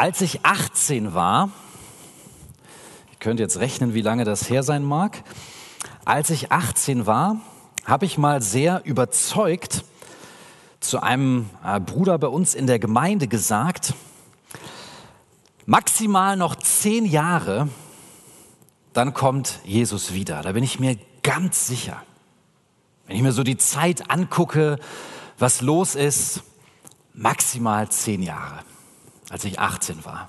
Als ich 18 war, ihr könnt jetzt rechnen, wie lange das her sein mag, als ich 18 war, habe ich mal sehr überzeugt zu einem äh, Bruder bei uns in der Gemeinde gesagt, maximal noch zehn Jahre, dann kommt Jesus wieder. Da bin ich mir ganz sicher. Wenn ich mir so die Zeit angucke, was los ist, maximal zehn Jahre, als ich 18 war.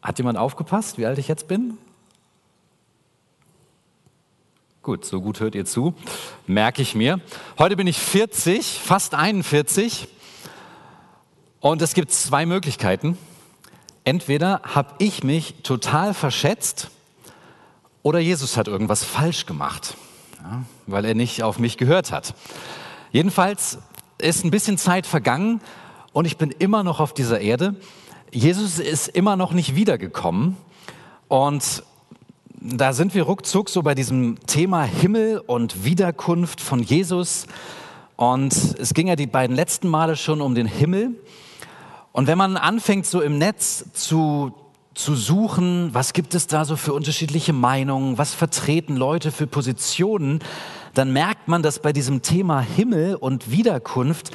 Hat jemand aufgepasst, wie alt ich jetzt bin? Gut, so gut hört ihr zu, merke ich mir. Heute bin ich 40, fast 41 und es gibt zwei Möglichkeiten. Entweder habe ich mich total verschätzt oder Jesus hat irgendwas falsch gemacht, ja, weil er nicht auf mich gehört hat. Jedenfalls ist ein bisschen Zeit vergangen und ich bin immer noch auf dieser Erde. Jesus ist immer noch nicht wiedergekommen und da sind wir ruckzuck so bei diesem Thema Himmel und Wiederkunft von Jesus. Und es ging ja die beiden letzten Male schon um den Himmel. Und wenn man anfängt, so im Netz zu, zu suchen, was gibt es da so für unterschiedliche Meinungen, was vertreten Leute für Positionen, dann merkt man, dass bei diesem Thema Himmel und Wiederkunft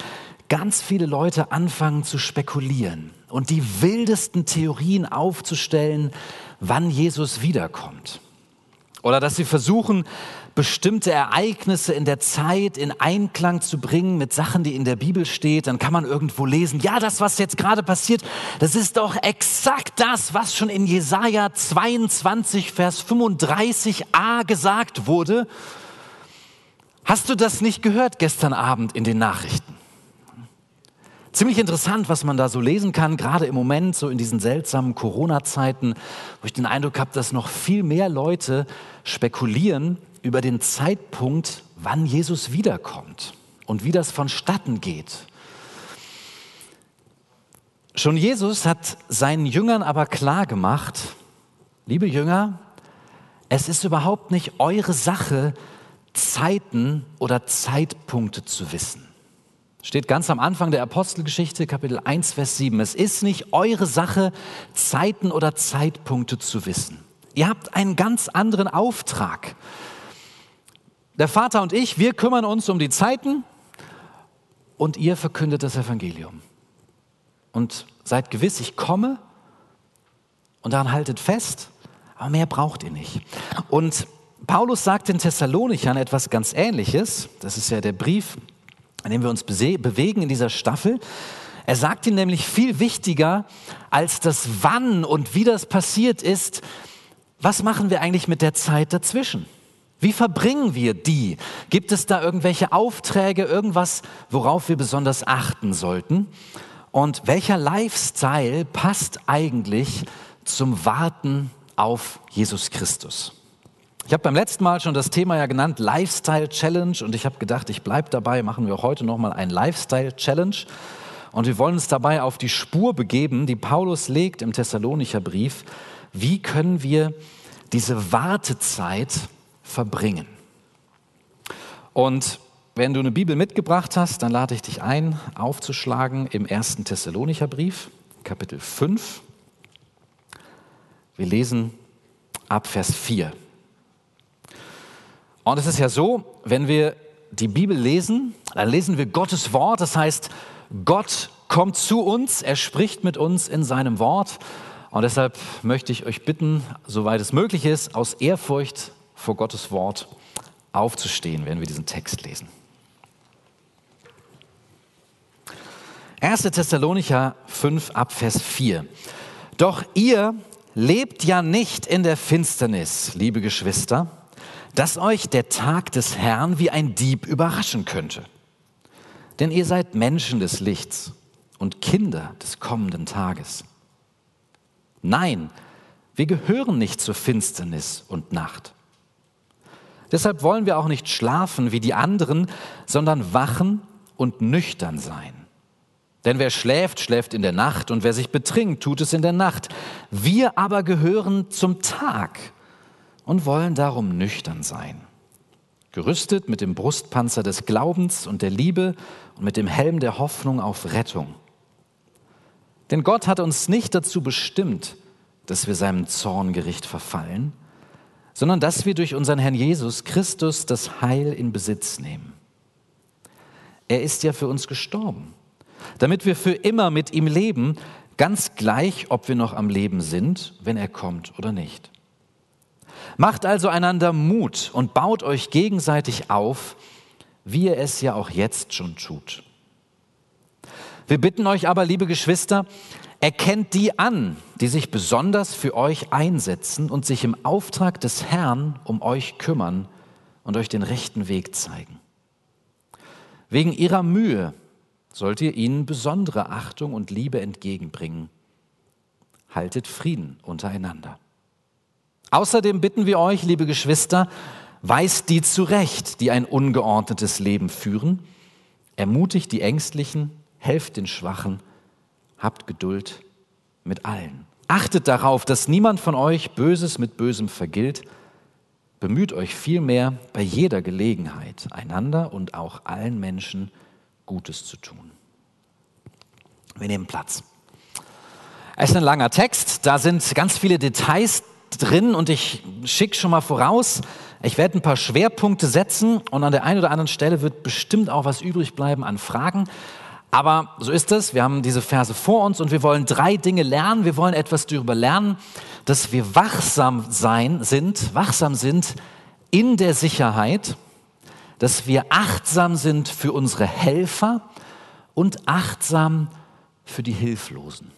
ganz viele Leute anfangen zu spekulieren und die wildesten Theorien aufzustellen, wann Jesus wiederkommt. Oder dass sie versuchen, bestimmte Ereignisse in der Zeit in Einklang zu bringen mit Sachen, die in der Bibel steht, dann kann man irgendwo lesen, ja, das, was jetzt gerade passiert, das ist doch exakt das, was schon in Jesaja 22, Vers 35a gesagt wurde. Hast du das nicht gehört gestern Abend in den Nachrichten? Ziemlich interessant, was man da so lesen kann, gerade im Moment, so in diesen seltsamen Corona-Zeiten, wo ich den Eindruck habe, dass noch viel mehr Leute spekulieren über den Zeitpunkt, wann Jesus wiederkommt und wie das vonstatten geht. Schon Jesus hat seinen Jüngern aber klar gemacht, liebe Jünger, es ist überhaupt nicht eure Sache, Zeiten oder Zeitpunkte zu wissen. Steht ganz am Anfang der Apostelgeschichte, Kapitel 1, Vers 7. Es ist nicht eure Sache, Zeiten oder Zeitpunkte zu wissen. Ihr habt einen ganz anderen Auftrag. Der Vater und ich, wir kümmern uns um die Zeiten und ihr verkündet das Evangelium. Und seid gewiss, ich komme und daran haltet fest, aber mehr braucht ihr nicht. Und Paulus sagt den Thessalonichern etwas ganz Ähnliches. Das ist ja der Brief, in dem wir uns bewegen in dieser Staffel. Er sagt ihnen nämlich viel wichtiger als das Wann und wie das passiert ist, was machen wir eigentlich mit der Zeit dazwischen? Wie verbringen wir die? Gibt es da irgendwelche Aufträge, irgendwas, worauf wir besonders achten sollten? Und welcher Lifestyle passt eigentlich zum Warten auf Jesus Christus? Ich habe beim letzten Mal schon das Thema ja genannt, Lifestyle Challenge, und ich habe gedacht, ich bleibe dabei, machen wir heute nochmal ein Lifestyle Challenge. Und wir wollen uns dabei auf die Spur begeben, die Paulus legt im Thessalonicher Brief. Wie können wir diese Wartezeit verbringen? Und wenn du eine Bibel mitgebracht hast, dann lade ich dich ein, aufzuschlagen im ersten Thessalonicher Brief, Kapitel 5. Wir lesen ab Vers 4. Und es ist ja so, wenn wir die Bibel lesen, dann lesen wir Gottes Wort. Das heißt, Gott kommt zu uns, er spricht mit uns in seinem Wort. Und deshalb möchte ich euch bitten, soweit es möglich ist, aus Ehrfurcht vor Gottes Wort aufzustehen, wenn wir diesen Text lesen. 1. Thessalonicher 5 ab Vers 4. Doch ihr lebt ja nicht in der Finsternis, liebe Geschwister, dass euch der Tag des Herrn wie ein Dieb überraschen könnte. Denn ihr seid Menschen des Lichts und Kinder des kommenden Tages. Nein, wir gehören nicht zur Finsternis und Nacht. Deshalb wollen wir auch nicht schlafen wie die anderen, sondern wachen und nüchtern sein. Denn wer schläft, schläft in der Nacht, und wer sich betrinkt, tut es in der Nacht. Wir aber gehören zum Tag und wollen darum nüchtern sein. Gerüstet mit dem Brustpanzer des Glaubens und der Liebe und mit dem Helm der Hoffnung auf Rettung. Denn Gott hat uns nicht dazu bestimmt, dass wir seinem Zorngericht verfallen, sondern dass wir durch unseren Herrn Jesus Christus das Heil in Besitz nehmen. Er ist ja für uns gestorben, damit wir für immer mit ihm leben, ganz gleich, ob wir noch am Leben sind, wenn er kommt oder nicht. Macht also einander Mut und baut euch gegenseitig auf, wie ihr es ja auch jetzt schon tut. Wir bitten euch aber, liebe Geschwister, erkennt die an, die sich besonders für euch einsetzen und sich im Auftrag des Herrn um euch kümmern und euch den rechten Weg zeigen. Wegen ihrer Mühe sollt ihr ihnen besondere Achtung und Liebe entgegenbringen. Haltet Frieden untereinander. Außerdem bitten wir euch, liebe Geschwister, weist die zurecht, die ein ungeordnetes Leben führen, ermutigt die Ängstlichen, helft den Schwachen, habt Geduld mit allen. Achtet darauf, dass niemand von euch Böses mit Bösem vergilt. Bemüht euch vielmehr bei jeder Gelegenheit, einander und auch allen Menschen Gutes zu tun. Wir nehmen Platz. Es ist ein langer Text, da sind ganz viele Details drin und ich schicke schon mal voraus, ich werde ein paar Schwerpunkte setzen und an der einen oder anderen Stelle wird bestimmt auch was übrig bleiben an Fragen. Aber so ist es. Wir haben diese Verse vor uns und wir wollen drei Dinge lernen. Wir wollen etwas darüber lernen, dass wir wachsam sein sind, wachsam sind in der Sicherheit, dass wir achtsam sind für unsere Helfer und achtsam für die Hilflosen.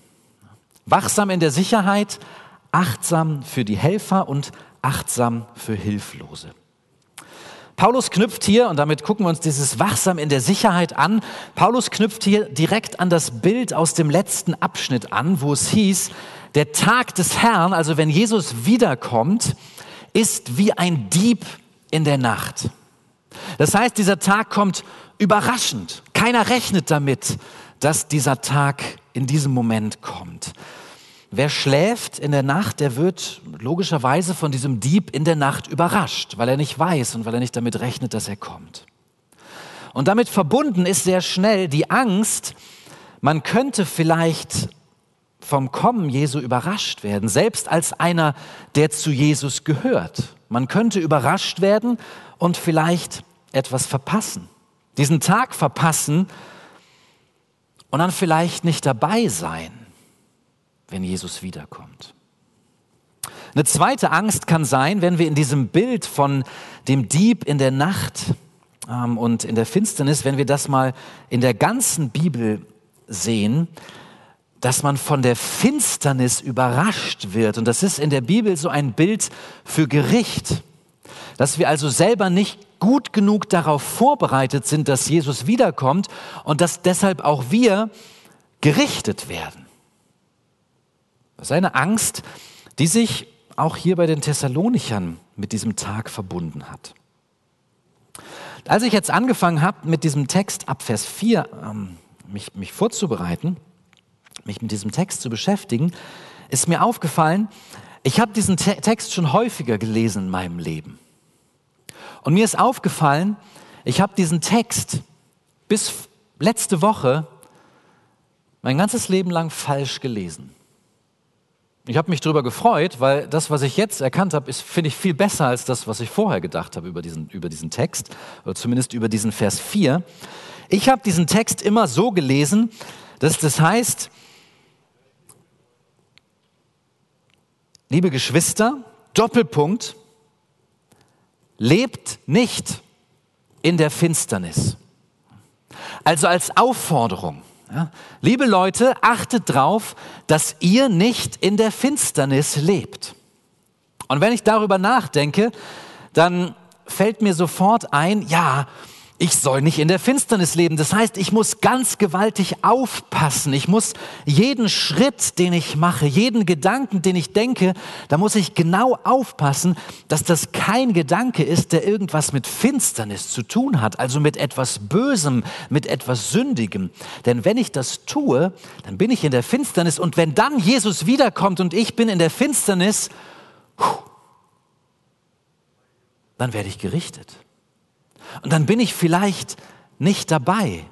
Wachsam in der Sicherheit, achtsam für die Helfer und achtsam für Hilflose. Paulus knüpft hier, und damit gucken wir uns dieses Wachsam in der Sicherheit an, Paulus knüpft hier direkt an das Bild aus dem letzten Abschnitt an, wo es hieß, der Tag des Herrn, also wenn Jesus wiederkommt, ist wie ein Dieb in der Nacht. Das heißt, dieser Tag kommt überraschend. Keiner rechnet damit, dass dieser Tag in diesem Moment kommt. Wer schläft in der Nacht, der wird logischerweise von diesem Dieb in der Nacht überrascht, weil er nicht weiß und weil er nicht damit rechnet, dass er kommt. Und damit verbunden ist sehr schnell die Angst, man könnte vielleicht vom Kommen Jesu überrascht werden, selbst als einer, der zu Jesus gehört. Man könnte überrascht werden und vielleicht etwas verpassen. Diesen Tag verpassen und dann vielleicht nicht dabei sein wenn Jesus wiederkommt. Eine zweite Angst kann sein, wenn wir in diesem Bild von dem Dieb in der Nacht ähm, und in der Finsternis, wenn wir das mal in der ganzen Bibel sehen, dass man von der Finsternis überrascht wird. Und das ist in der Bibel so ein Bild für Gericht. Dass wir also selber nicht gut genug darauf vorbereitet sind, dass Jesus wiederkommt und dass deshalb auch wir gerichtet werden. Das ist eine Angst, die sich auch hier bei den Thessalonichern mit diesem Tag verbunden hat. Als ich jetzt angefangen habe, mit diesem Text ab Vers 4 ähm, mich, mich vorzubereiten, mich mit diesem Text zu beschäftigen, ist mir aufgefallen, ich habe diesen Te Text schon häufiger gelesen in meinem Leben. Und mir ist aufgefallen, ich habe diesen Text bis letzte Woche mein ganzes Leben lang falsch gelesen. Ich habe mich darüber gefreut, weil das, was ich jetzt erkannt habe, ist, finde ich, viel besser als das, was ich vorher gedacht habe über diesen, über diesen Text, oder zumindest über diesen Vers 4. Ich habe diesen Text immer so gelesen, dass das heißt, liebe Geschwister, Doppelpunkt, lebt nicht in der Finsternis. Also als Aufforderung. Ja? Liebe Leute, achtet drauf, dass ihr nicht in der Finsternis lebt. Und wenn ich darüber nachdenke, dann fällt mir sofort ein, ja, ich soll nicht in der Finsternis leben. Das heißt, ich muss ganz gewaltig aufpassen. Ich muss jeden Schritt, den ich mache, jeden Gedanken, den ich denke, da muss ich genau aufpassen, dass das kein Gedanke ist, der irgendwas mit Finsternis zu tun hat, also mit etwas Bösem, mit etwas Sündigem. Denn wenn ich das tue, dann bin ich in der Finsternis und wenn dann Jesus wiederkommt und ich bin in der Finsternis, dann werde ich gerichtet. Und dann bin ich vielleicht nicht dabei.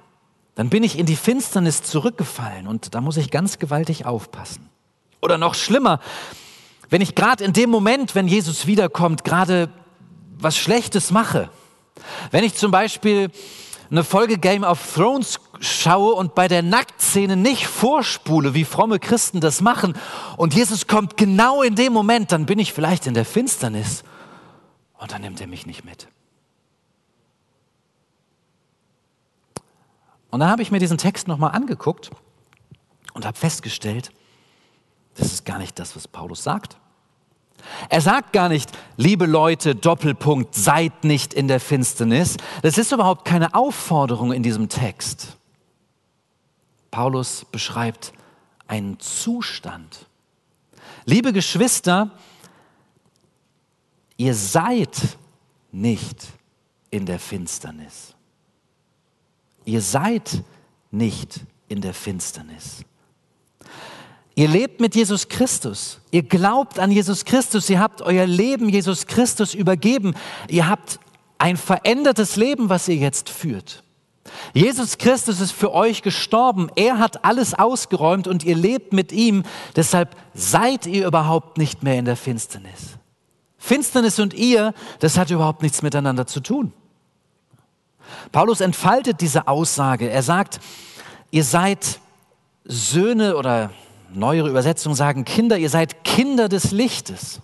dann bin ich in die Finsternis zurückgefallen und da muss ich ganz gewaltig aufpassen. Oder noch schlimmer, wenn ich gerade in dem Moment, wenn Jesus wiederkommt, gerade was Schlechtes mache. Wenn ich zum Beispiel eine Folge Game of Thrones schaue und bei der Nacktszene nicht vorspule, wie fromme Christen das machen, und Jesus kommt genau in dem Moment, dann bin ich vielleicht in der Finsternis und dann nimmt er mich nicht mit. Und dann habe ich mir diesen Text nochmal angeguckt und habe festgestellt, das ist gar nicht das, was Paulus sagt. Er sagt gar nicht, liebe Leute, Doppelpunkt, seid nicht in der Finsternis. Das ist überhaupt keine Aufforderung in diesem Text. Paulus beschreibt einen Zustand. Liebe Geschwister, ihr seid nicht in der Finsternis. Ihr seid nicht in der Finsternis. Ihr lebt mit Jesus Christus. Ihr glaubt an Jesus Christus. Ihr habt euer Leben Jesus Christus übergeben. Ihr habt ein verändertes Leben, was ihr jetzt führt. Jesus Christus ist für euch gestorben. Er hat alles ausgeräumt und ihr lebt mit ihm. Deshalb seid ihr überhaupt nicht mehr in der Finsternis. Finsternis und ihr, das hat überhaupt nichts miteinander zu tun. Paulus entfaltet diese Aussage. Er sagt, ihr seid Söhne oder neuere Übersetzungen sagen Kinder, ihr seid Kinder des Lichtes.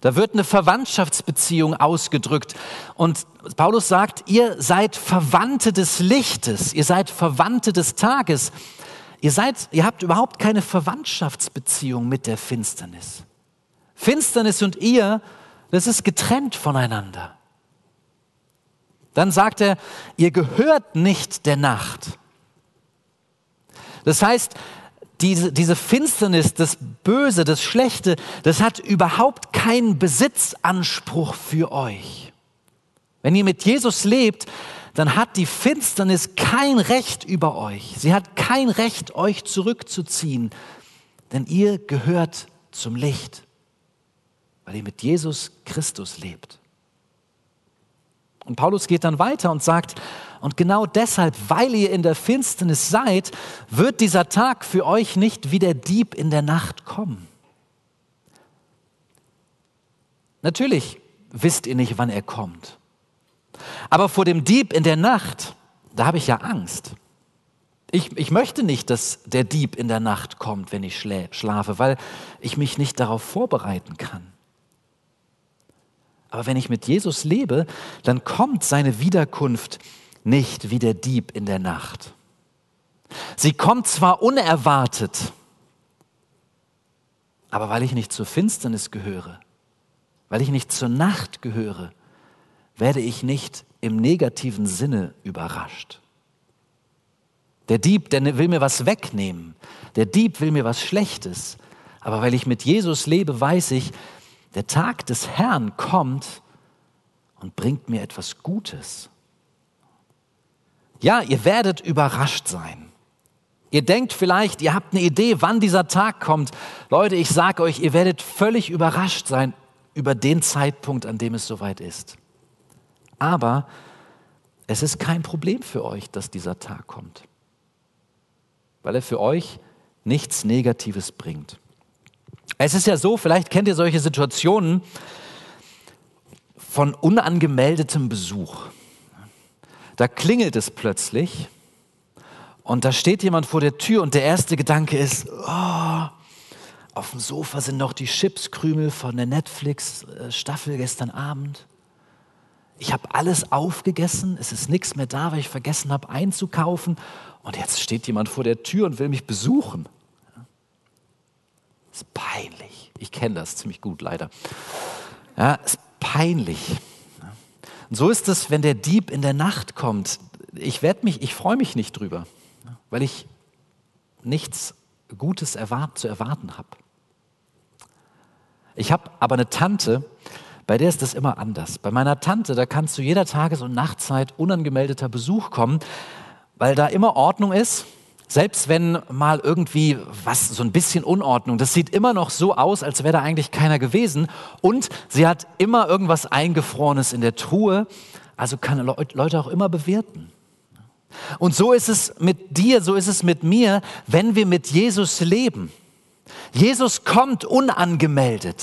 Da wird eine Verwandtschaftsbeziehung ausgedrückt. Und Paulus sagt, ihr seid Verwandte des Lichtes, ihr seid Verwandte des Tages. Ihr seid, ihr habt überhaupt keine Verwandtschaftsbeziehung mit der Finsternis. Finsternis und ihr, das ist getrennt voneinander. Dann sagt er, ihr gehört nicht der Nacht. Das heißt, diese, diese Finsternis, das Böse, das Schlechte, das hat überhaupt keinen Besitzanspruch für euch. Wenn ihr mit Jesus lebt, dann hat die Finsternis kein Recht über euch. Sie hat kein Recht, euch zurückzuziehen, denn ihr gehört zum Licht, weil ihr mit Jesus Christus lebt. Und Paulus geht dann weiter und sagt, und genau deshalb, weil ihr in der Finsternis seid, wird dieser Tag für euch nicht wie der Dieb in der Nacht kommen. Natürlich wisst ihr nicht, wann er kommt. Aber vor dem Dieb in der Nacht, da habe ich ja Angst. Ich, ich möchte nicht, dass der Dieb in der Nacht kommt, wenn ich schlafe, weil ich mich nicht darauf vorbereiten kann. Aber wenn ich mit Jesus lebe, dann kommt seine Wiederkunft nicht wie der Dieb in der Nacht. Sie kommt zwar unerwartet, aber weil ich nicht zur Finsternis gehöre, weil ich nicht zur Nacht gehöre, werde ich nicht im negativen Sinne überrascht. Der Dieb, der will mir was wegnehmen. Der Dieb will mir was Schlechtes. Aber weil ich mit Jesus lebe, weiß ich, der Tag des Herrn kommt und bringt mir etwas Gutes. Ja, ihr werdet überrascht sein. Ihr denkt vielleicht, ihr habt eine Idee, wann dieser Tag kommt. Leute, ich sage euch, ihr werdet völlig überrascht sein über den Zeitpunkt, an dem es soweit ist. Aber es ist kein Problem für euch, dass dieser Tag kommt, weil er für euch nichts Negatives bringt. Es ist ja so, vielleicht kennt ihr solche Situationen von unangemeldetem Besuch. Da klingelt es plötzlich und da steht jemand vor der Tür und der erste Gedanke ist, oh, auf dem Sofa sind noch die Chipskrümel von der Netflix-Staffel gestern Abend. Ich habe alles aufgegessen, es ist nichts mehr da, weil ich vergessen habe einzukaufen. Und jetzt steht jemand vor der Tür und will mich besuchen. Ist peinlich. Ich kenne das ziemlich gut, leider. Ja, ist peinlich. Und so ist es, wenn der Dieb in der Nacht kommt. Ich werde mich, ich freue mich nicht drüber, weil ich nichts Gutes erwart, zu erwarten habe. Ich habe aber eine Tante, bei der ist das immer anders. Bei meiner Tante, da kann zu jeder Tages- und Nachtzeit unangemeldeter Besuch kommen, weil da immer Ordnung ist selbst wenn mal irgendwie was, so ein bisschen Unordnung, das sieht immer noch so aus, als wäre da eigentlich keiner gewesen. Und sie hat immer irgendwas Eingefrorenes in der Truhe, also kann Leute auch immer bewerten. Und so ist es mit dir, so ist es mit mir, wenn wir mit Jesus leben. Jesus kommt unangemeldet.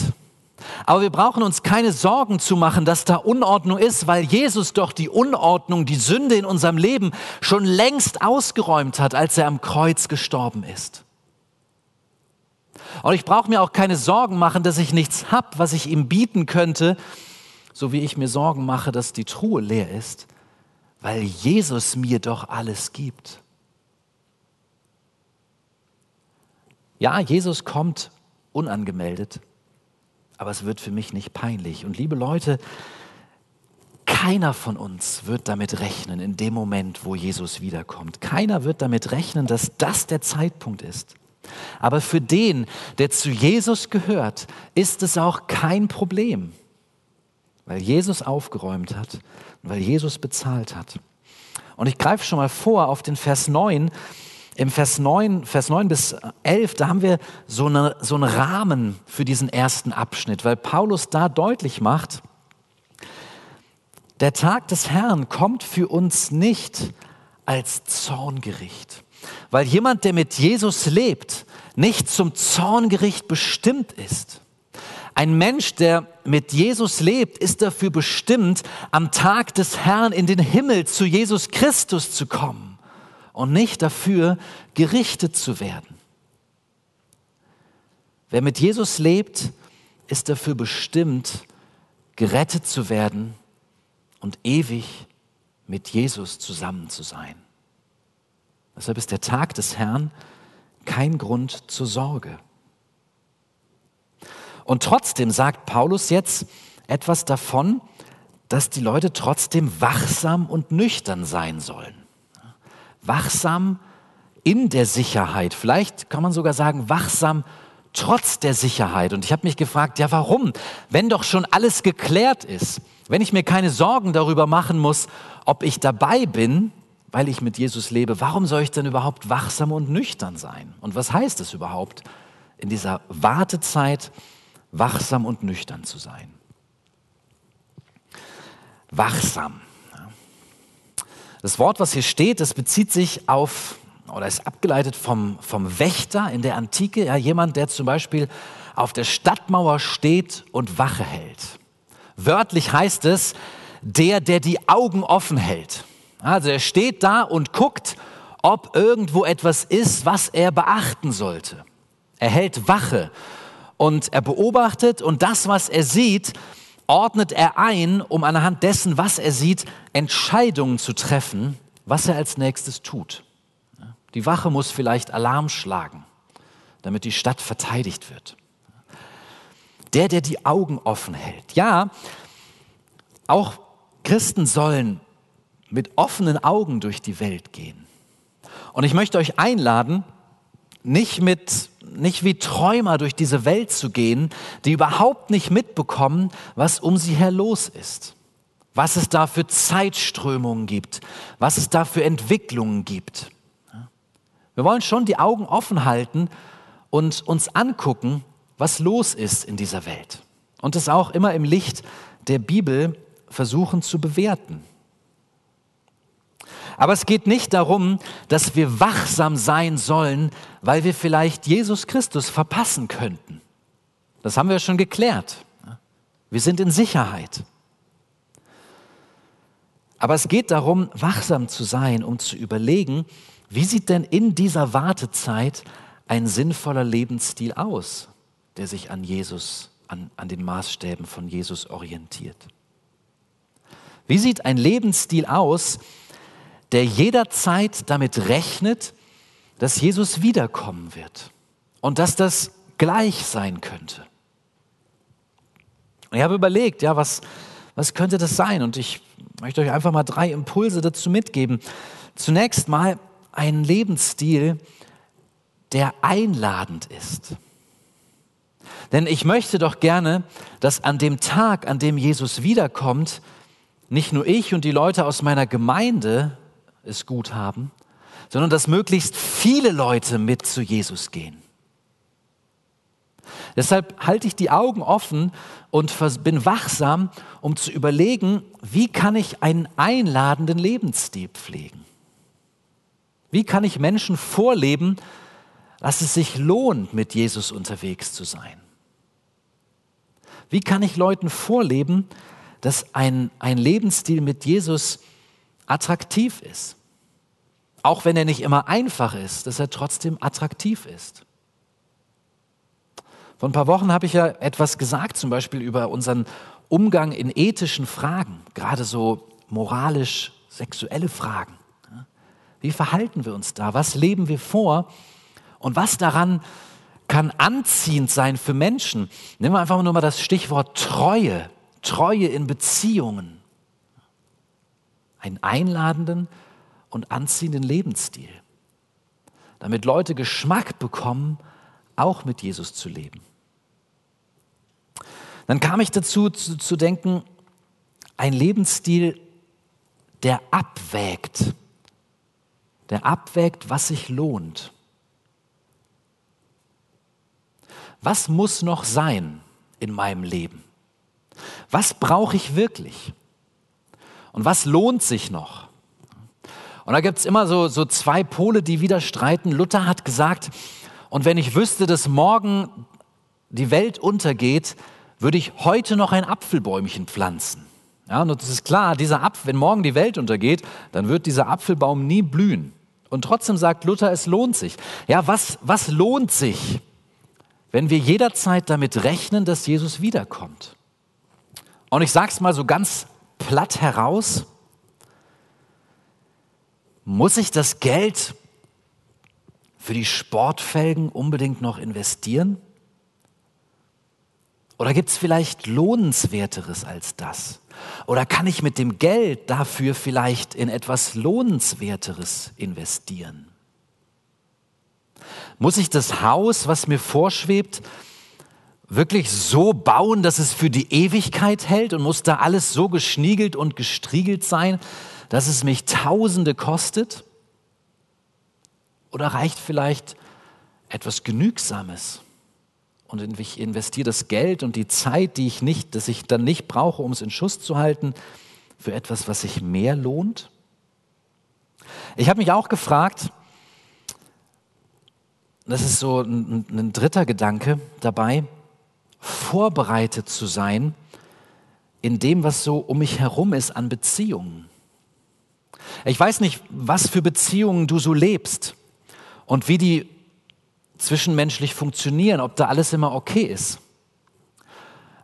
Aber wir brauchen uns keine Sorgen zu machen, dass da Unordnung ist, weil Jesus doch die Unordnung, die Sünde in unserem Leben schon längst ausgeräumt hat, als er am Kreuz gestorben ist. Und ich brauche mir auch keine Sorgen machen, dass ich nichts habe, was ich ihm bieten könnte, so wie ich mir Sorgen mache, dass die Truhe leer ist, weil Jesus mir doch alles gibt. Ja, Jesus kommt unangemeldet aber es wird für mich nicht peinlich. Und liebe Leute, keiner von uns wird damit rechnen in dem Moment, wo Jesus wiederkommt. Keiner wird damit rechnen, dass das der Zeitpunkt ist. Aber für den, der zu Jesus gehört, ist es auch kein Problem, weil Jesus aufgeräumt hat und weil Jesus bezahlt hat. Und ich greife schon mal vor auf den Vers 9, im Vers 9, Vers 9 bis 11, da haben wir so, eine, so einen Rahmen für diesen ersten Abschnitt, weil Paulus da deutlich macht, der Tag des Herrn kommt für uns nicht als Zorngericht, weil jemand, der mit Jesus lebt, nicht zum Zorngericht bestimmt ist. Ein Mensch, der mit Jesus lebt, ist dafür bestimmt, am Tag des Herrn in den Himmel zu Jesus Christus zu kommen und nicht dafür, gerichtet zu werden. Wer mit Jesus lebt, ist dafür bestimmt, gerettet zu werden und ewig mit Jesus zusammen zu sein. Deshalb ist der Tag des Herrn kein Grund zur Sorge. Und trotzdem sagt Paulus jetzt etwas davon, dass die Leute trotzdem wachsam und nüchtern sein sollen wachsam in der Sicherheit. Vielleicht kann man sogar sagen, wachsam trotz der Sicherheit. Und ich habe mich gefragt, ja warum? Wenn doch schon alles geklärt ist, wenn ich mir keine Sorgen darüber machen muss, ob ich dabei bin, weil ich mit Jesus lebe, warum soll ich denn überhaupt wachsam und nüchtern sein? Und was heißt es überhaupt, in dieser Wartezeit wachsam und nüchtern zu sein? Wachsam. Das Wort, was hier steht, das bezieht sich auf oder ist abgeleitet vom, vom Wächter in der Antike, ja, jemand, der zum Beispiel auf der Stadtmauer steht und Wache hält. Wörtlich heißt es, der, der die Augen offen hält. Also er steht da und guckt, ob irgendwo etwas ist, was er beachten sollte. Er hält Wache und er beobachtet und das, was er sieht, ordnet er ein, um anhand dessen, was er sieht, Entscheidungen zu treffen, was er als nächstes tut. Die Wache muss vielleicht Alarm schlagen, damit die Stadt verteidigt wird. Der, der die Augen offen hält. Ja, auch Christen sollen mit offenen Augen durch die Welt gehen. Und ich möchte euch einladen, nicht mit nicht wie Träumer durch diese Welt zu gehen, die überhaupt nicht mitbekommen, was um sie her los ist, was es da für Zeitströmungen gibt, was es da für Entwicklungen gibt. Wir wollen schon die Augen offen halten und uns angucken, was los ist in dieser Welt. Und es auch immer im Licht der Bibel versuchen zu bewerten. Aber es geht nicht darum, dass wir wachsam sein sollen, weil wir vielleicht Jesus Christus verpassen könnten. Das haben wir schon geklärt. Wir sind in Sicherheit. Aber es geht darum, wachsam zu sein, um zu überlegen, wie sieht denn in dieser Wartezeit ein sinnvoller Lebensstil aus, der sich an Jesus, an, an den Maßstäben von Jesus orientiert. Wie sieht ein Lebensstil aus, der jederzeit damit rechnet, dass Jesus wiederkommen wird und dass das gleich sein könnte. Und ich habe überlegt, ja, was, was könnte das sein? Und ich möchte euch einfach mal drei Impulse dazu mitgeben. Zunächst mal ein Lebensstil, der einladend ist. Denn ich möchte doch gerne, dass an dem Tag, an dem Jesus wiederkommt, nicht nur ich und die Leute aus meiner Gemeinde es gut haben, sondern dass möglichst viele Leute mit zu Jesus gehen. Deshalb halte ich die Augen offen und bin wachsam, um zu überlegen, wie kann ich einen einladenden Lebensstil pflegen. Wie kann ich Menschen vorleben, dass es sich lohnt, mit Jesus unterwegs zu sein? Wie kann ich Leuten vorleben, dass ein, ein Lebensstil mit Jesus attraktiv ist? Auch wenn er nicht immer einfach ist, dass er trotzdem attraktiv ist. Vor ein paar Wochen habe ich ja etwas gesagt, zum Beispiel über unseren Umgang in ethischen Fragen, gerade so moralisch sexuelle Fragen. Wie verhalten wir uns da? Was leben wir vor? Und was daran kann anziehend sein für Menschen? Nehmen wir einfach nur mal das Stichwort Treue. Treue in Beziehungen. Einen einladenden und anziehenden Lebensstil. Damit Leute Geschmack bekommen, auch mit Jesus zu leben. Dann kam ich dazu zu, zu denken, ein Lebensstil, der abwägt, der abwägt, was sich lohnt. Was muss noch sein in meinem Leben? Was brauche ich wirklich? Und was lohnt sich noch? Und da gibt es immer so, so zwei Pole, die widerstreiten. Luther hat gesagt, und wenn ich wüsste, dass morgen die Welt untergeht, würde ich heute noch ein Apfelbäumchen pflanzen. Ja, und es ist klar, dieser Apfel, wenn morgen die Welt untergeht, dann wird dieser Apfelbaum nie blühen. Und trotzdem sagt Luther, es lohnt sich. Ja, was, was lohnt sich, wenn wir jederzeit damit rechnen, dass Jesus wiederkommt? Und ich sage es mal so ganz platt heraus, muss ich das Geld für die Sportfelgen unbedingt noch investieren? Oder gibt es vielleicht Lohnenswerteres als das? Oder kann ich mit dem Geld dafür vielleicht in etwas Lohnenswerteres investieren? Muss ich das Haus, was mir vorschwebt, wirklich so bauen, dass es für die Ewigkeit hält und muss da alles so geschniegelt und gestriegelt sein, dass es mich Tausende kostet? Oder reicht vielleicht etwas Genügsames? Und ich investiere das Geld und die Zeit, die ich nicht, das ich dann nicht brauche, um es in Schuss zu halten, für etwas, was sich mehr lohnt? Ich habe mich auch gefragt, das ist so ein, ein dritter Gedanke dabei, vorbereitet zu sein in dem, was so um mich herum ist an Beziehungen. Ich weiß nicht, was für Beziehungen du so lebst und wie die zwischenmenschlich funktionieren, ob da alles immer okay ist.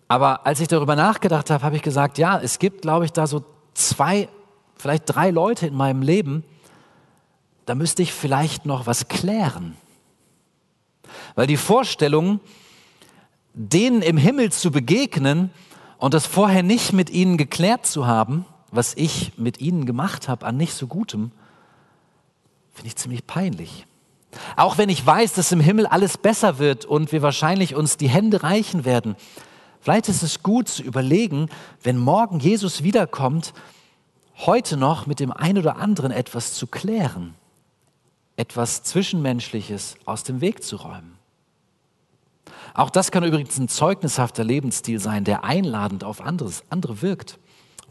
Aber als ich darüber nachgedacht habe, habe ich gesagt, ja, es gibt, glaube ich, da so zwei, vielleicht drei Leute in meinem Leben, da müsste ich vielleicht noch was klären. Weil die Vorstellung, denen im Himmel zu begegnen und das vorher nicht mit ihnen geklärt zu haben, was ich mit ihnen gemacht habe an nicht so gutem, finde ich ziemlich peinlich. Auch wenn ich weiß, dass im Himmel alles besser wird und wir wahrscheinlich uns die Hände reichen werden, vielleicht ist es gut zu überlegen, wenn morgen Jesus wiederkommt, heute noch mit dem einen oder anderen etwas zu klären, etwas Zwischenmenschliches aus dem Weg zu räumen. Auch das kann übrigens ein zeugnishafter Lebensstil sein, der einladend auf anderes, andere wirkt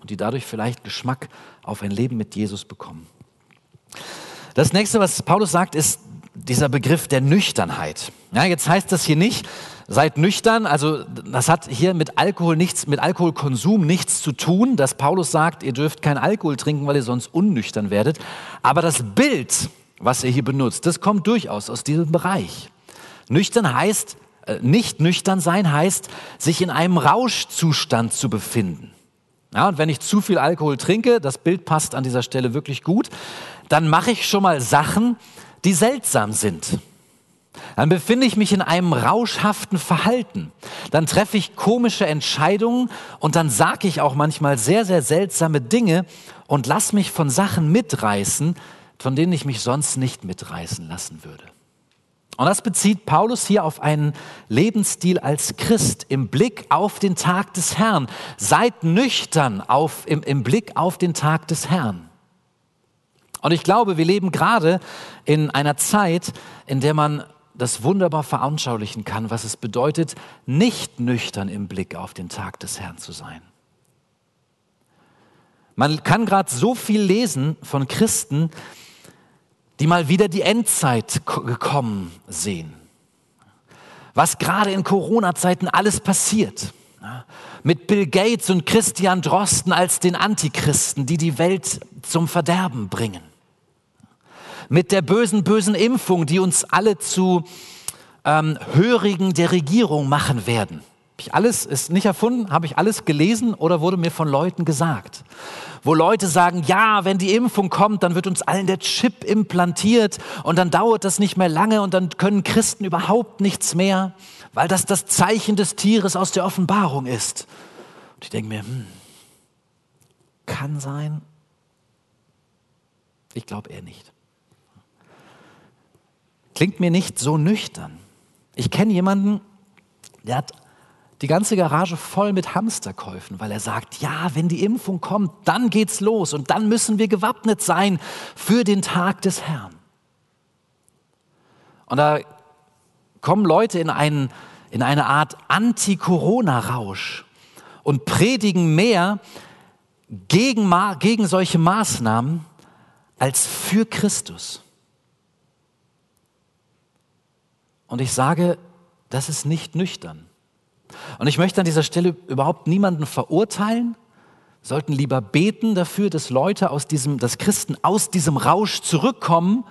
und die dadurch vielleicht Geschmack auf ein Leben mit Jesus bekommen. Das nächste, was Paulus sagt, ist dieser Begriff der Nüchternheit. Ja, jetzt heißt das hier nicht, seid nüchtern, also das hat hier mit Alkohol nichts, mit Alkoholkonsum nichts zu tun, dass Paulus sagt, ihr dürft kein Alkohol trinken, weil ihr sonst unnüchtern werdet. Aber das Bild, was er hier benutzt, das kommt durchaus aus diesem Bereich. Nüchtern heißt, nicht nüchtern sein heißt, sich in einem Rauschzustand zu befinden. Ja, und wenn ich zu viel Alkohol trinke, das Bild passt an dieser Stelle wirklich gut, dann mache ich schon mal Sachen, die seltsam sind. Dann befinde ich mich in einem rauschhaften Verhalten. Dann treffe ich komische Entscheidungen und dann sage ich auch manchmal sehr, sehr seltsame Dinge und lass mich von Sachen mitreißen, von denen ich mich sonst nicht mitreißen lassen würde. Und das bezieht Paulus hier auf einen Lebensstil als Christ im Blick auf den Tag des Herrn. Seid nüchtern auf, im, im Blick auf den Tag des Herrn. Und ich glaube, wir leben gerade in einer Zeit, in der man das wunderbar veranschaulichen kann, was es bedeutet, nicht nüchtern im Blick auf den Tag des Herrn zu sein. Man kann gerade so viel lesen von Christen, die mal wieder die Endzeit gekommen sehen. Was gerade in Corona-Zeiten alles passiert. Mit Bill Gates und Christian Drosten als den Antichristen, die die Welt zum Verderben bringen. Mit der bösen, bösen Impfung, die uns alle zu ähm, Hörigen der Regierung machen werden. Ich alles ist nicht erfunden, habe ich alles gelesen oder wurde mir von Leuten gesagt. Wo Leute sagen, ja, wenn die Impfung kommt, dann wird uns allen der Chip implantiert und dann dauert das nicht mehr lange und dann können Christen überhaupt nichts mehr, weil das das Zeichen des Tieres aus der Offenbarung ist. Und ich denke mir, hm, kann sein. Ich glaube eher nicht. Klingt mir nicht so nüchtern. Ich kenne jemanden, der hat die ganze Garage voll mit Hamsterkäufen, weil er sagt, ja, wenn die Impfung kommt, dann geht's los und dann müssen wir gewappnet sein für den Tag des Herrn. Und da kommen Leute in, einen, in eine Art Anti-Corona-Rausch und predigen mehr gegen, gegen solche Maßnahmen als für Christus. Und ich sage, das ist nicht nüchtern. Und ich möchte an dieser Stelle überhaupt niemanden verurteilen, sollten lieber beten dafür, dass Leute aus diesem, dass Christen aus diesem Rausch zurückkommen.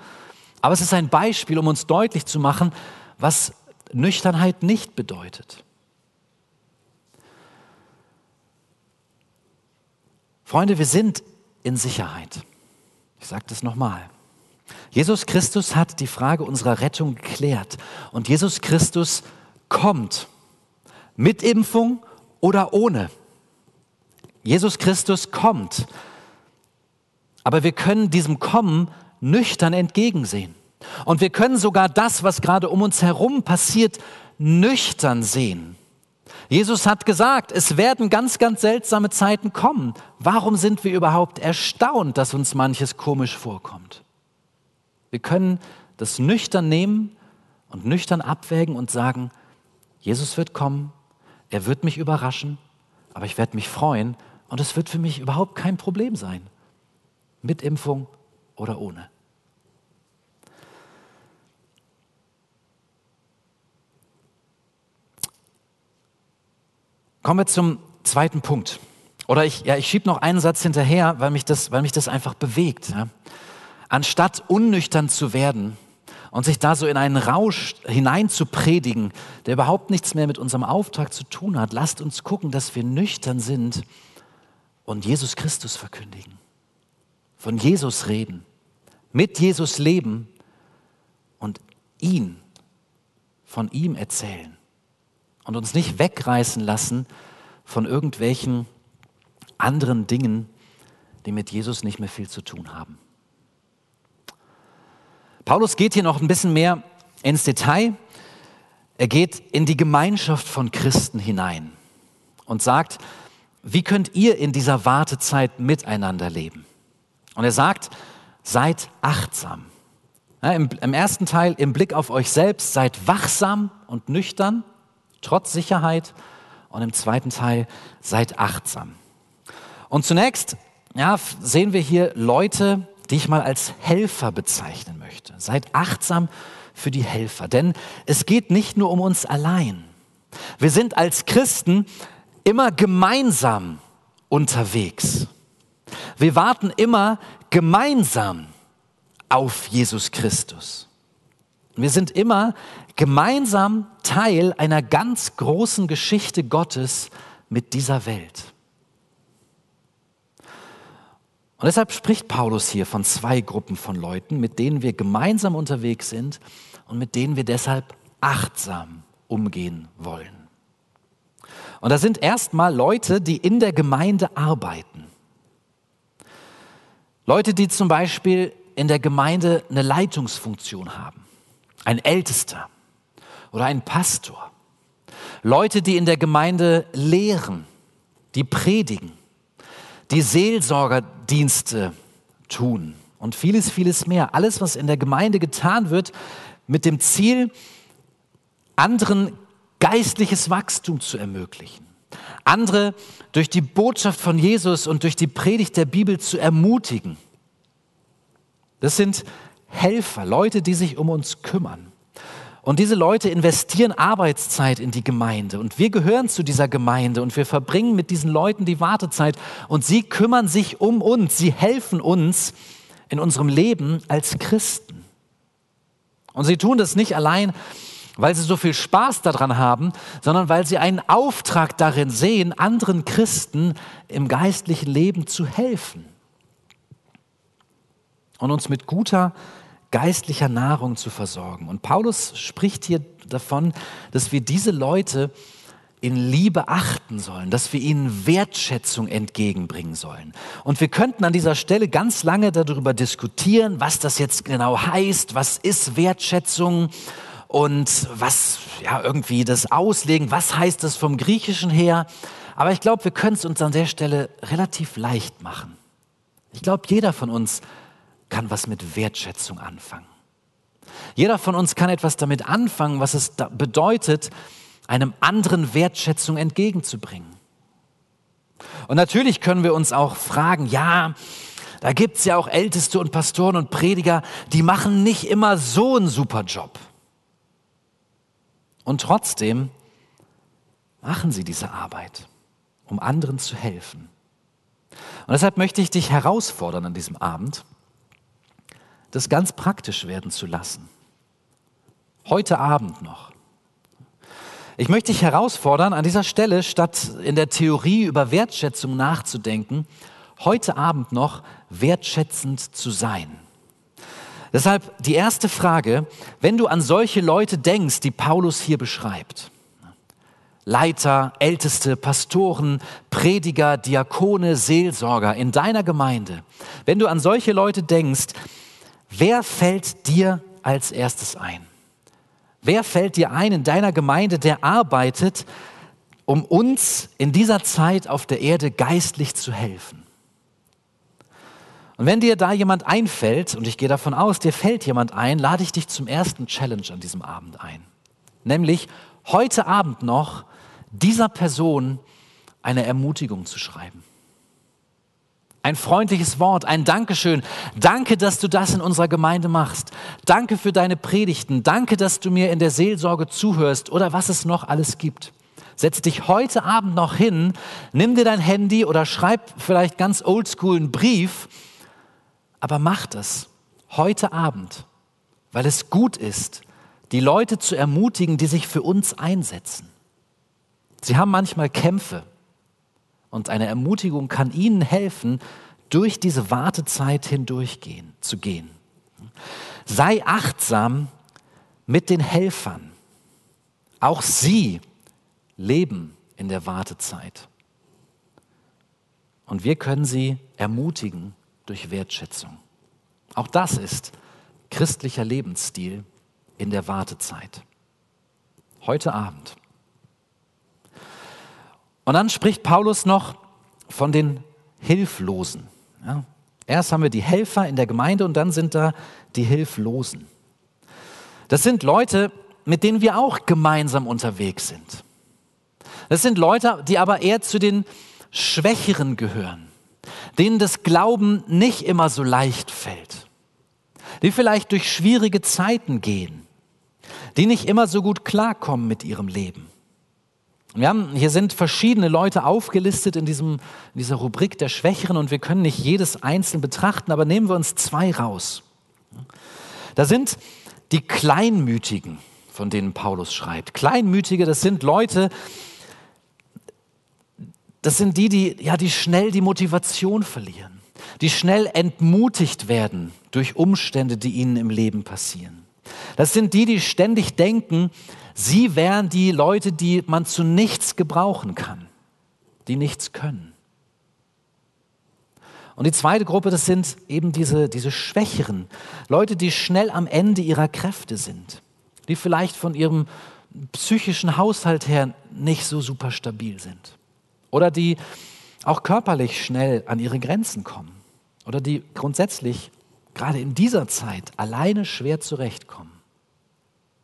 Aber es ist ein Beispiel, um uns deutlich zu machen, was Nüchternheit nicht bedeutet. Freunde, wir sind in Sicherheit. Ich sage das nochmal. Jesus Christus hat die Frage unserer Rettung geklärt. Und Jesus Christus kommt. Mit Impfung oder ohne. Jesus Christus kommt. Aber wir können diesem Kommen nüchtern entgegensehen. Und wir können sogar das, was gerade um uns herum passiert, nüchtern sehen. Jesus hat gesagt, es werden ganz, ganz seltsame Zeiten kommen. Warum sind wir überhaupt erstaunt, dass uns manches komisch vorkommt? Wir können das nüchtern nehmen und nüchtern abwägen und sagen, Jesus wird kommen, er wird mich überraschen, aber ich werde mich freuen und es wird für mich überhaupt kein Problem sein. Mit Impfung oder ohne. Kommen wir zum zweiten Punkt. Oder ich, ja, ich schiebe noch einen Satz hinterher, weil mich das, weil mich das einfach bewegt. Ja. Anstatt unnüchtern zu werden, und sich da so in einen Rausch hinein zu predigen, der überhaupt nichts mehr mit unserem Auftrag zu tun hat. Lasst uns gucken, dass wir nüchtern sind und Jesus Christus verkündigen. Von Jesus reden, mit Jesus leben und ihn, von ihm erzählen. Und uns nicht wegreißen lassen von irgendwelchen anderen Dingen, die mit Jesus nicht mehr viel zu tun haben. Paulus geht hier noch ein bisschen mehr ins Detail. Er geht in die Gemeinschaft von Christen hinein und sagt, wie könnt ihr in dieser Wartezeit miteinander leben? Und er sagt, seid achtsam. Ja, im, Im ersten Teil im Blick auf euch selbst, seid wachsam und nüchtern, trotz Sicherheit. Und im zweiten Teil, seid achtsam. Und zunächst ja, sehen wir hier Leute, die ich mal als Helfer bezeichnen möchte. Seid achtsam für die Helfer, denn es geht nicht nur um uns allein. Wir sind als Christen immer gemeinsam unterwegs. Wir warten immer gemeinsam auf Jesus Christus. Wir sind immer gemeinsam Teil einer ganz großen Geschichte Gottes mit dieser Welt. Und deshalb spricht Paulus hier von zwei Gruppen von Leuten, mit denen wir gemeinsam unterwegs sind und mit denen wir deshalb achtsam umgehen wollen. Und da sind erstmal Leute, die in der Gemeinde arbeiten. Leute, die zum Beispiel in der Gemeinde eine Leitungsfunktion haben. Ein Ältester oder ein Pastor. Leute, die in der Gemeinde lehren, die predigen die Seelsorgerdienste tun und vieles, vieles mehr. Alles, was in der Gemeinde getan wird, mit dem Ziel, anderen geistliches Wachstum zu ermöglichen. Andere durch die Botschaft von Jesus und durch die Predigt der Bibel zu ermutigen. Das sind Helfer, Leute, die sich um uns kümmern. Und diese Leute investieren Arbeitszeit in die Gemeinde. Und wir gehören zu dieser Gemeinde und wir verbringen mit diesen Leuten die Wartezeit. Und sie kümmern sich um uns. Sie helfen uns in unserem Leben als Christen. Und sie tun das nicht allein, weil sie so viel Spaß daran haben, sondern weil sie einen Auftrag darin sehen, anderen Christen im geistlichen Leben zu helfen und uns mit guter geistlicher Nahrung zu versorgen. Und Paulus spricht hier davon, dass wir diese Leute in Liebe achten sollen, dass wir ihnen Wertschätzung entgegenbringen sollen. Und wir könnten an dieser Stelle ganz lange darüber diskutieren, was das jetzt genau heißt, was ist Wertschätzung und was ja irgendwie das auslegen, was heißt das vom Griechischen her. Aber ich glaube, wir können es uns an der Stelle relativ leicht machen. Ich glaube, jeder von uns kann was mit Wertschätzung anfangen. Jeder von uns kann etwas damit anfangen, was es bedeutet, einem anderen Wertschätzung entgegenzubringen. Und natürlich können wir uns auch fragen, ja, da gibt es ja auch Älteste und Pastoren und Prediger, die machen nicht immer so einen super Job. Und trotzdem machen sie diese Arbeit, um anderen zu helfen. Und deshalb möchte ich dich herausfordern an diesem Abend, das ganz praktisch werden zu lassen. Heute Abend noch. Ich möchte dich herausfordern, an dieser Stelle, statt in der Theorie über Wertschätzung nachzudenken, heute Abend noch wertschätzend zu sein. Deshalb die erste Frage, wenn du an solche Leute denkst, die Paulus hier beschreibt, Leiter, Älteste, Pastoren, Prediger, Diakone, Seelsorger in deiner Gemeinde, wenn du an solche Leute denkst, wer fällt dir als erstes ein? Wer fällt dir ein in deiner Gemeinde, der arbeitet, um uns in dieser Zeit auf der Erde geistlich zu helfen? Und wenn dir da jemand einfällt, und ich gehe davon aus, dir fällt jemand ein, lade ich dich zum ersten Challenge an diesem Abend ein. Nämlich heute Abend noch dieser Person eine Ermutigung zu schreiben. Ein freundliches Wort, ein Dankeschön. Danke, dass du das in unserer Gemeinde machst. Danke für deine Predigten. Danke, dass du mir in der Seelsorge zuhörst oder was es noch alles gibt. Setz dich heute Abend noch hin, nimm dir dein Handy oder schreib vielleicht ganz oldschool einen Brief, aber mach das heute Abend, weil es gut ist, die Leute zu ermutigen, die sich für uns einsetzen. Sie haben manchmal Kämpfe, und eine Ermutigung kann ihnen helfen, durch diese Wartezeit hindurchgehen, zu gehen. Sei achtsam mit den Helfern. Auch sie leben in der Wartezeit. Und wir können sie ermutigen durch Wertschätzung. Auch das ist christlicher Lebensstil in der Wartezeit. Heute Abend. Und dann spricht Paulus noch von den Hilflosen. Ja? Erst haben wir die Helfer in der Gemeinde und dann sind da die Hilflosen. Das sind Leute, mit denen wir auch gemeinsam unterwegs sind. Das sind Leute, die aber eher zu den Schwächeren gehören, denen das Glauben nicht immer so leicht fällt, die vielleicht durch schwierige Zeiten gehen, die nicht immer so gut klarkommen mit ihrem Leben. Wir haben, hier sind verschiedene Leute aufgelistet in, diesem, in dieser Rubrik der Schwächeren und wir können nicht jedes einzeln betrachten, aber nehmen wir uns zwei raus. Da sind die Kleinmütigen, von denen Paulus schreibt. Kleinmütige, das sind Leute, das sind die, die, ja, die schnell die Motivation verlieren, die schnell entmutigt werden durch Umstände, die ihnen im Leben passieren. Das sind die, die ständig denken, Sie wären die Leute, die man zu nichts gebrauchen kann, die nichts können. Und die zweite Gruppe, das sind eben diese, diese Schwächeren, Leute, die schnell am Ende ihrer Kräfte sind, die vielleicht von ihrem psychischen Haushalt her nicht so super stabil sind. Oder die auch körperlich schnell an ihre Grenzen kommen. Oder die grundsätzlich gerade in dieser Zeit alleine schwer zurechtkommen.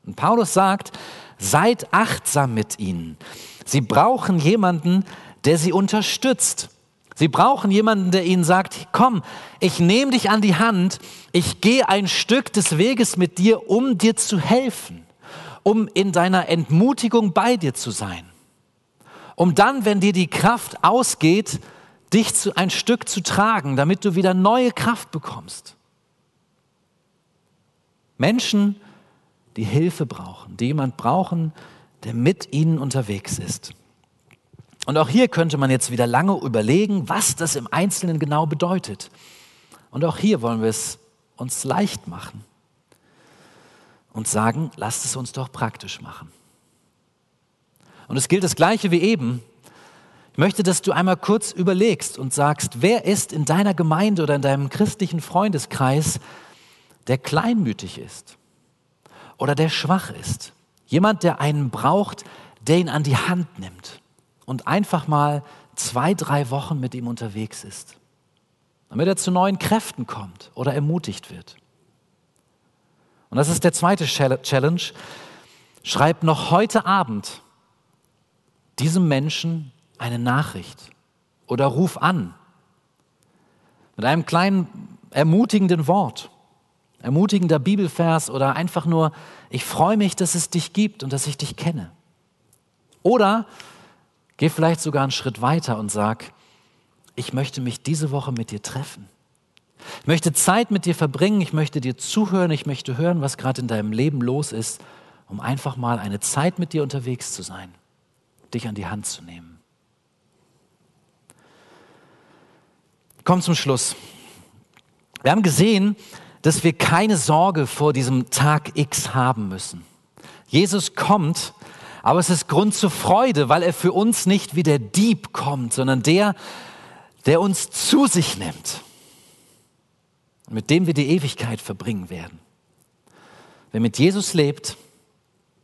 Und Paulus sagt, seid achtsam mit ihnen. Sie brauchen jemanden, der sie unterstützt. Sie brauchen jemanden, der ihnen sagt, komm, ich nehme dich an die Hand, ich gehe ein Stück des Weges mit dir, um dir zu helfen, um in deiner Entmutigung bei dir zu sein, um dann, wenn dir die Kraft ausgeht, dich zu ein Stück zu tragen, damit du wieder neue Kraft bekommst. Menschen, die Hilfe brauchen, die jemand brauchen, der mit ihnen unterwegs ist. Und auch hier könnte man jetzt wieder lange überlegen, was das im Einzelnen genau bedeutet. Und auch hier wollen wir es uns leicht machen und sagen, lasst es uns doch praktisch machen. Und es gilt das Gleiche wie eben. Ich möchte, dass du einmal kurz überlegst und sagst, wer ist in deiner Gemeinde oder in deinem christlichen Freundeskreis, der kleinmütig ist oder der schwach ist. Jemand, der einen braucht, der ihn an die Hand nimmt und einfach mal zwei, drei Wochen mit ihm unterwegs ist, damit er zu neuen Kräften kommt oder ermutigt wird. Und das ist der zweite Challenge. Schreib noch heute Abend diesem Menschen eine Nachricht oder ruf an mit einem kleinen ermutigenden Wort, ermutigender Bibelvers oder einfach nur, ich freue mich, dass es dich gibt und dass ich dich kenne. Oder Geh vielleicht sogar einen Schritt weiter und sag, ich möchte mich diese Woche mit dir treffen. Ich möchte Zeit mit dir verbringen, ich möchte dir zuhören, ich möchte hören, was gerade in deinem Leben los ist, um einfach mal eine Zeit mit dir unterwegs zu sein, dich an die Hand zu nehmen. Komm zum Schluss. Wir haben gesehen, dass wir keine Sorge vor diesem Tag X haben müssen. Jesus kommt aber es ist Grund zur Freude, weil er für uns nicht wie der Dieb kommt, sondern der, der uns zu sich nimmt mit dem wir die Ewigkeit verbringen werden. Wer mit Jesus lebt,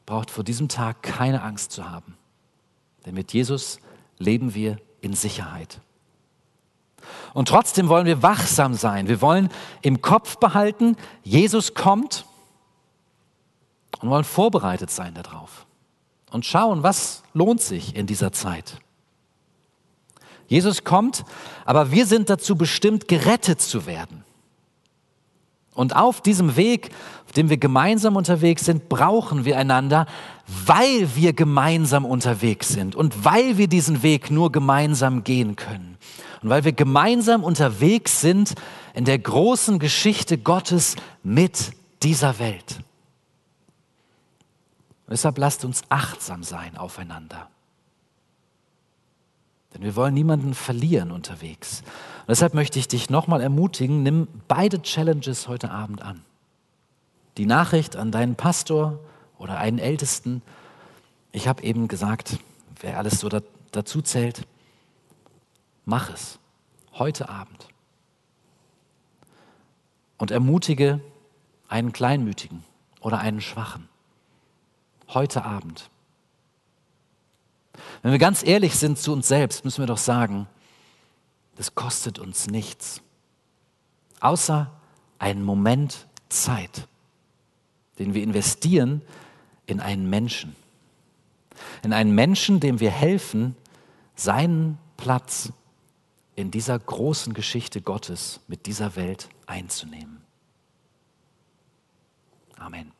braucht vor diesem Tag keine Angst zu haben. Denn mit Jesus leben wir in Sicherheit. Und trotzdem wollen wir wachsam sein. Wir wollen im Kopf behalten, Jesus kommt und wollen vorbereitet sein darauf und schauen, was lohnt sich in dieser Zeit. Jesus kommt, aber wir sind dazu bestimmt, gerettet zu werden. Und auf diesem Weg, auf dem wir gemeinsam unterwegs sind, brauchen wir einander, weil wir gemeinsam unterwegs sind und weil wir diesen Weg nur gemeinsam gehen können. Und weil wir gemeinsam unterwegs sind in der großen Geschichte Gottes mit dieser Welt. Und deshalb lasst uns achtsam sein aufeinander. Denn wir wollen niemanden verlieren unterwegs. Und deshalb möchte ich dich nochmal ermutigen, nimm beide Challenges heute Abend an. Die Nachricht an deinen Pastor oder einen Ältesten. Ich habe eben gesagt, wer alles so da, dazu zählt, mach es heute Abend. Und ermutige einen Kleinmütigen oder einen Schwachen heute Abend. Wenn wir ganz ehrlich sind zu uns selbst, müssen wir doch sagen, das kostet uns nichts, außer einen Moment Zeit, den wir investieren in einen Menschen. In einen Menschen, dem wir helfen, seinen Platz in dieser großen Geschichte Gottes mit dieser Welt einzunehmen. Amen.